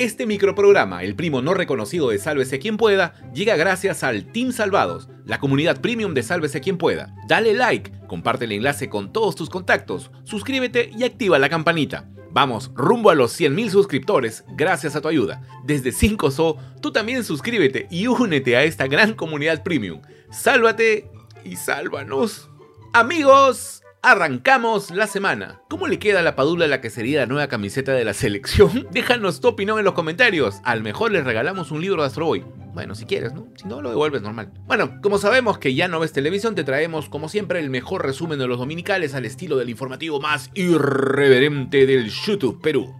Este microprograma, el primo no reconocido de Sálvese quien pueda, llega gracias al Team Salvados, la comunidad premium de Sálvese quien pueda. Dale like, comparte el enlace con todos tus contactos, suscríbete y activa la campanita. Vamos, rumbo a los 100.000 suscriptores gracias a tu ayuda. Desde 5SO, tú también suscríbete y únete a esta gran comunidad premium. Sálvate y sálvanos. Amigos, Arrancamos la semana. ¿Cómo le queda a la Padula la que sería la nueva camiseta de la selección? Déjanos tu opinión en los comentarios. Al mejor les regalamos un libro de Astro Boy. Bueno, si quieres, ¿no? Si no, lo devuelves normal. Bueno, como sabemos que ya no ves televisión, te traemos, como siempre, el mejor resumen de los dominicales al estilo del informativo más irreverente del YouTube Perú.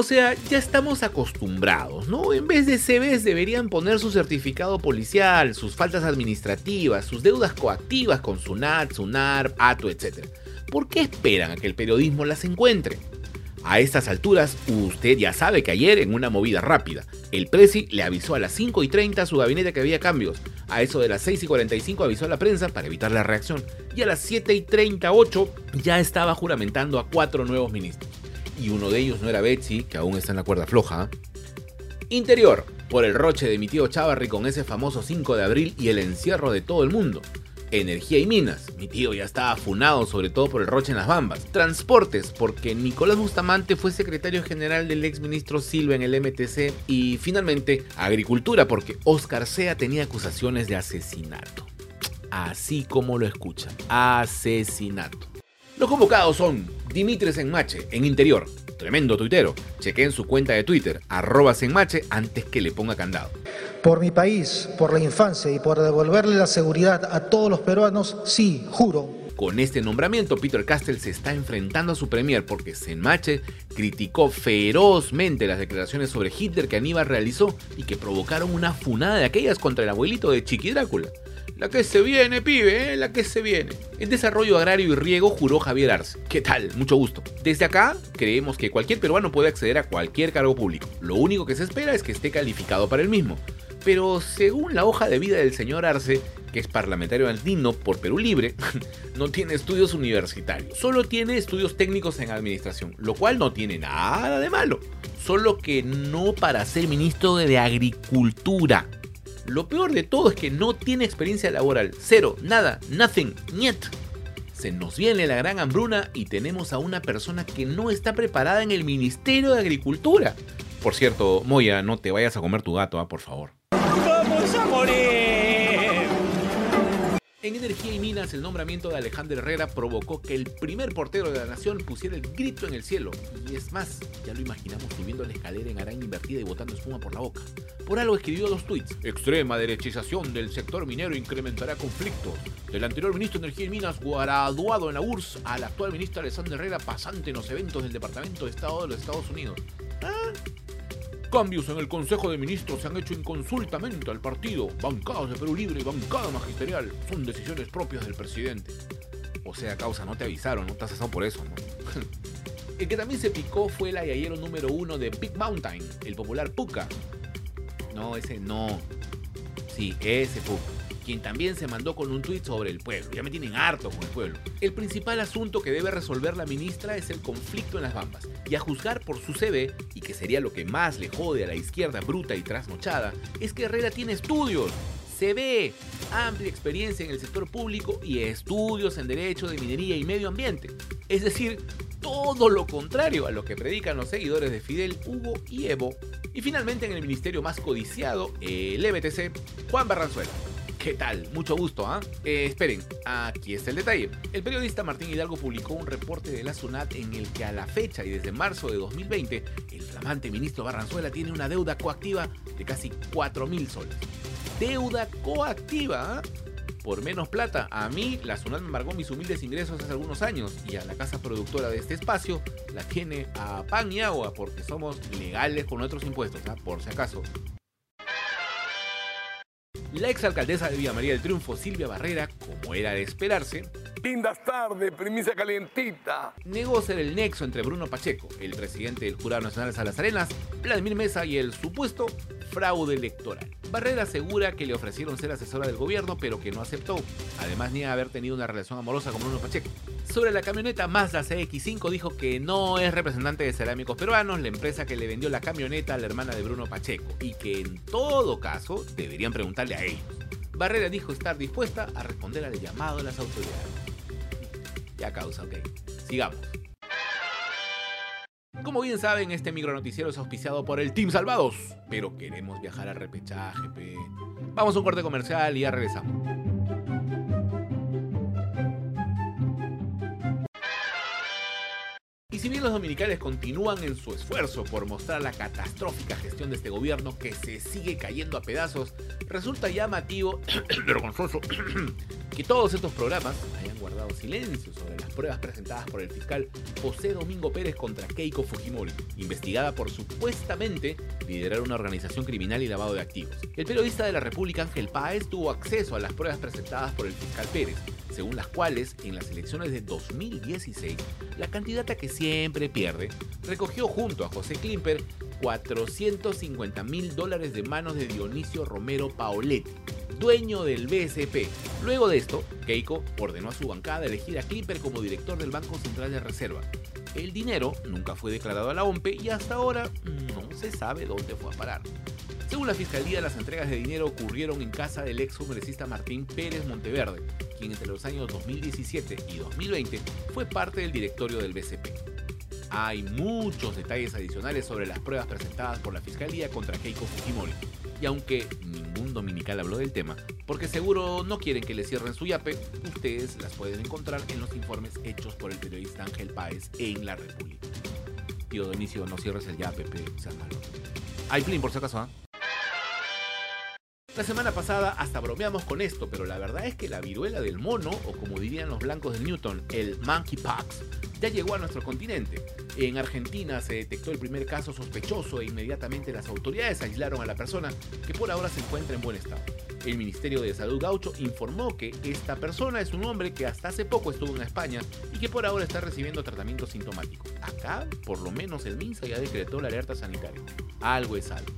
O sea, ya estamos acostumbrados, ¿no? En vez de CBs deberían poner su certificado policial, sus faltas administrativas, sus deudas coactivas con SUNAT, SUNAR, ATO, etc. ¿Por qué esperan a que el periodismo las encuentre? A estas alturas, usted ya sabe que ayer, en una movida rápida, el Presi le avisó a las 5 y 30 a su gabinete que había cambios. A eso de las 6 y 45 avisó a la prensa para evitar la reacción. Y a las 7 y 38 ya estaba juramentando a cuatro nuevos ministros y uno de ellos no era Betsy, que aún está en la cuerda floja. Interior, por el roche de mi tío Chavarri con ese famoso 5 de abril y el encierro de todo el mundo. Energía y minas, mi tío ya estaba afunado sobre todo por el roche en las bambas. Transportes, porque Nicolás Bustamante fue secretario general del ex ministro Silva en el MTC. Y finalmente, agricultura, porque Oscar Sea tenía acusaciones de asesinato. Así como lo escuchan, asesinato. Los convocados son Dimitris Enmache, en interior, tremendo tuitero. Chequen su cuenta de Twitter, arroba Enmache, antes que le ponga candado. Por mi país, por la infancia y por devolverle la seguridad a todos los peruanos, sí, juro. Con este nombramiento, Peter Castell se está enfrentando a su premier porque Senmache criticó ferozmente las declaraciones sobre Hitler que Aníbal realizó y que provocaron una funada de aquellas contra el abuelito de Chiqui Drácula. La que se viene, pibe, ¿eh? la que se viene. En desarrollo agrario y riego juró Javier Arce. ¿Qué tal? Mucho gusto. Desde acá, creemos que cualquier peruano puede acceder a cualquier cargo público. Lo único que se espera es que esté calificado para el mismo. Pero según la hoja de vida del señor Arce, que es parlamentario andino por Perú Libre, no tiene estudios universitarios, solo tiene estudios técnicos en administración, lo cual no tiene nada de malo, solo que no para ser ministro de Agricultura. Lo peor de todo es que no tiene experiencia laboral. Cero, nada, nothing, niet. Se nos viene la gran hambruna y tenemos a una persona que no está preparada en el Ministerio de Agricultura. Por cierto, Moya, no te vayas a comer tu gato, ¿ah? por favor. En Energía y Minas, el nombramiento de Alejandro Herrera provocó que el primer portero de la nación pusiera el grito en el cielo. Y es más, ya lo imaginamos subiendo la escalera en araña invertida y botando espuma por la boca. Por algo escribió dos tweets. Extrema derechización del sector minero incrementará conflictos. Del anterior ministro de Energía y Minas, graduado en la URSS, al actual ministro Alejandro Herrera, pasante en los eventos del Departamento de Estado de los Estados Unidos. Cambios en el Consejo de Ministros se han hecho inconsultamente al partido. Bancadas de Perú Libre y bancada magisterial son decisiones propias del presidente. O sea, causa, no te avisaron, no estás asado por eso, ¿no? el que también se picó fue el ayayero número uno de Big Mountain, el popular Puka. No, ese no. Sí, ese Puka quien también se mandó con un tuit sobre el pueblo. Ya me tienen harto con el pueblo. El principal asunto que debe resolver la ministra es el conflicto en las Bambas. Y a juzgar por su CV, y que sería lo que más le jode a la izquierda bruta y trasnochada, es que Herrera tiene estudios. CV, amplia experiencia en el sector público y estudios en derecho de minería y medio ambiente. Es decir, todo lo contrario a lo que predican los seguidores de Fidel, Hugo y Evo. Y finalmente en el ministerio más codiciado, el EBTC, Juan Barranzuela. ¿Qué tal? Mucho gusto, ¿ah? ¿eh? esperen, aquí está el detalle. El periodista Martín Hidalgo publicó un reporte de la SUNAT en el que a la fecha y desde marzo de 2020, el flamante ministro Barranzuela tiene una deuda coactiva de casi 4 mil soles. Deuda coactiva, ¿ah? Por menos plata, a mí la SUNAT me embargó mis humildes ingresos hace algunos años y a la casa productora de este espacio la tiene a pan y agua porque somos legales con nuestros impuestos, ¿ah? por si acaso. La exalcaldesa de Villa María del Triunfo, Silvia Barrera, como era de esperarse, Lindas tardes, premisa calientita. negó ser el nexo entre Bruno Pacheco, el presidente del Jurado Nacional de Salas Arenas, Vladimir Mesa y el supuesto fraude electoral. Barrera asegura que le ofrecieron ser asesora del gobierno, pero que no aceptó. Además, niega haber tenido una relación amorosa con Bruno Pacheco. Sobre la camioneta Mazda CX5 dijo que no es representante de Cerámicos Peruanos, la empresa que le vendió la camioneta a la hermana de Bruno Pacheco, y que en todo caso deberían preguntarle a ellos. Barrera dijo estar dispuesta a responder al llamado de las autoridades. Ya causa, ok. Sigamos. Como bien saben, este micronoticiero es auspiciado por el Team Salvados, pero queremos viajar al repechaje, pe. Vamos a un corte comercial y ya regresamos. Y si bien los dominicales continúan en su esfuerzo por mostrar la catastrófica gestión de este gobierno que se sigue cayendo a pedazos, resulta llamativo, vergonzoso, que todos estos programas silencio sobre las pruebas presentadas por el fiscal José Domingo Pérez contra Keiko Fujimori, investigada por supuestamente liderar una organización criminal y lavado de activos. El periodista de la República Ángel Páez tuvo acceso a las pruebas presentadas por el fiscal Pérez, según las cuales, en las elecciones de 2016, la candidata que siempre pierde recogió junto a José Klimper 450 mil dólares de manos de Dionisio Romero Paoletti, dueño del BSP. Luego de esto, Keiko ordenó a su bancada elegir a Klimper como director del Banco Central de Reserva. El dinero nunca fue declarado a la OMPE y hasta ahora no se sabe dónde fue a parar. Según la Fiscalía, las entregas de dinero ocurrieron en casa del ex congresista Martín Pérez Monteverde, quien entre los años 2017 y 2020 fue parte del directorio del BCP. Hay muchos detalles adicionales sobre las pruebas presentadas por la Fiscalía contra Keiko Fujimori, y aunque dominical habló del tema, porque seguro no quieren que le cierren su yape, ustedes las pueden encontrar en los informes hechos por el periodista Ángel Páez en La República. Tío Donicio, no cierres el yape, pe, seas malo. Hay por si acaso, ¿ah? La semana pasada hasta bromeamos con esto, pero la verdad es que la viruela del mono, o como dirían los blancos de Newton, el monkeypox, ya llegó a nuestro continente. En Argentina se detectó el primer caso sospechoso e inmediatamente las autoridades aislaron a la persona, que por ahora se encuentra en buen estado. El Ministerio de Salud Gaucho informó que esta persona es un hombre que hasta hace poco estuvo en España y que por ahora está recibiendo tratamiento sintomático. Acá, por lo menos el MINSA ya decretó la alerta sanitaria. Algo es algo.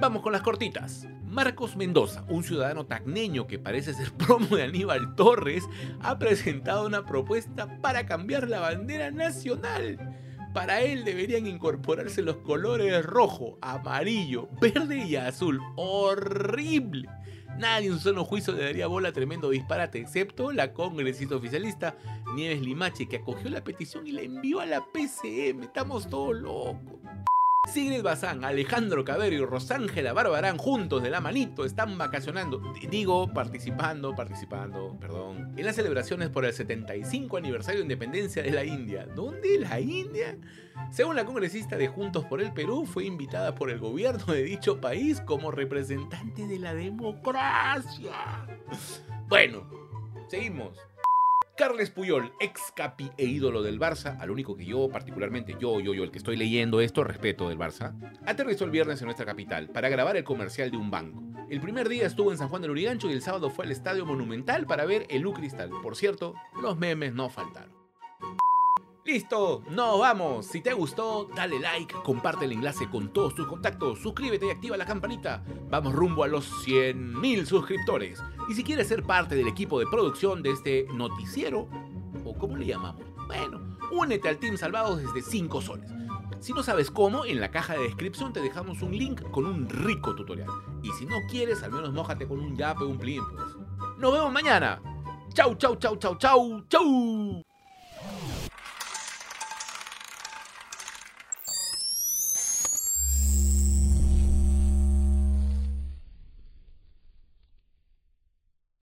Vamos con las cortitas. Marcos Mendoza, un ciudadano tacneño que parece ser promo de Aníbal Torres, ha presentado una propuesta para cambiar la bandera nacional. Para él deberían incorporarse los colores rojo, amarillo, verde y azul. ¡Horrible! Nadie en su sano juicio le daría bola a tremendo disparate, excepto la congresista oficialista Nieves Limache, que acogió la petición y la envió a la PCM. Estamos todos locos. Sigrid Bazán, Alejandro Cabero y Rosángela Barbarán juntos de la manito están vacacionando, digo, participando, participando, perdón, en las celebraciones por el 75 aniversario de independencia de la India. ¿Dónde la India? Según la congresista de Juntos por el Perú, fue invitada por el gobierno de dicho país como representante de la democracia. Bueno, seguimos. Carles Puyol, ex capi e ídolo del Barça, al único que yo particularmente, yo, yo, yo, el que estoy leyendo esto, respeto del Barça, aterrizó el viernes en nuestra capital para grabar el comercial de un banco. El primer día estuvo en San Juan del Urigancho y el sábado fue al Estadio Monumental para ver el U Cristal. Por cierto, los memes no faltaron. ¡Listo! ¡No vamos! Si te gustó, dale like, comparte el enlace con todos tus contactos, suscríbete y activa la campanita. Vamos rumbo a los 100.000 suscriptores. Y si quieres ser parte del equipo de producción de este noticiero, o como le llamamos, bueno, únete al Team Salvados desde 5 soles. Si no sabes cómo, en la caja de descripción te dejamos un link con un rico tutorial. Y si no quieres, al menos mójate con un yape o un plin, pues. ¡Nos vemos mañana! ¡Chau, chau, chau, chau, chau, chau!